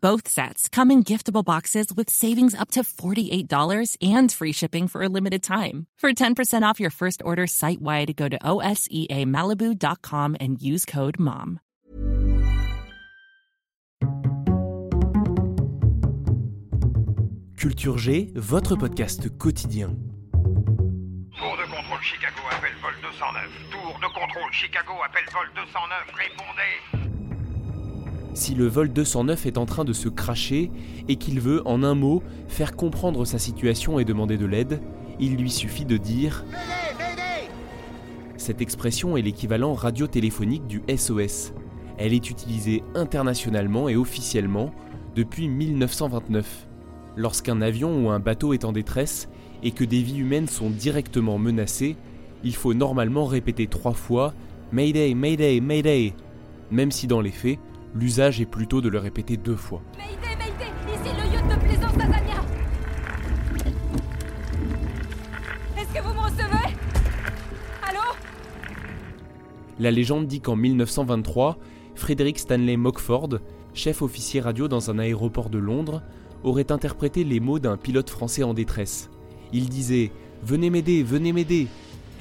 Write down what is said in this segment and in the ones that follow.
Both sets come in giftable boxes with savings up to $48 and free shipping for a limited time. For 10% off your first order site wide, go to OSEAMalibu.com and use code MOM. Culture G, votre podcast quotidien. Tour de contrôle Chicago, appel vol 209. Tour de contrôle Chicago, appel vol 209. Répondez Si le vol 209 est en train de se cracher et qu'il veut, en un mot, faire comprendre sa situation et demander de l'aide, il lui suffit de dire Cette expression est l'équivalent radio-téléphonique du SOS. Elle est utilisée internationalement et officiellement depuis 1929. Lorsqu'un avion ou un bateau est en détresse et que des vies humaines sont directement menacées, il faut normalement répéter trois fois Mayday, Mayday, Mayday, même si dans les faits, l'usage est plutôt de le répéter deux fois. Mayday, Mayday Ici le yacht de plaisance d'Azania Est-ce que vous me recevez? Allô? La légende dit qu'en 1923, Frédéric Stanley Mockford, chef officier radio dans un aéroport de Londres, aurait interprété les mots d'un pilote français en détresse. Il disait Venez m'aider, venez m'aider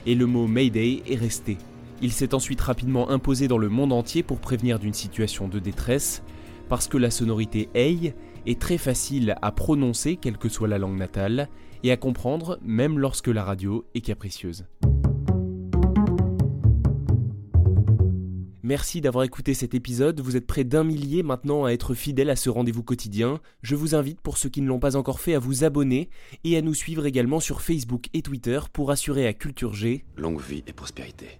et le mot Mayday est resté. Il s'est ensuite rapidement imposé dans le monde entier pour prévenir d'une situation de détresse, parce que la sonorité Hey est très facile à prononcer, quelle que soit la langue natale, et à comprendre même lorsque la radio est capricieuse. Merci d'avoir écouté cet épisode, vous êtes près d'un millier maintenant à être fidèles à ce rendez-vous quotidien. Je vous invite, pour ceux qui ne l'ont pas encore fait, à vous abonner et à nous suivre également sur Facebook et Twitter pour assurer à Culture G Longue vie et prospérité.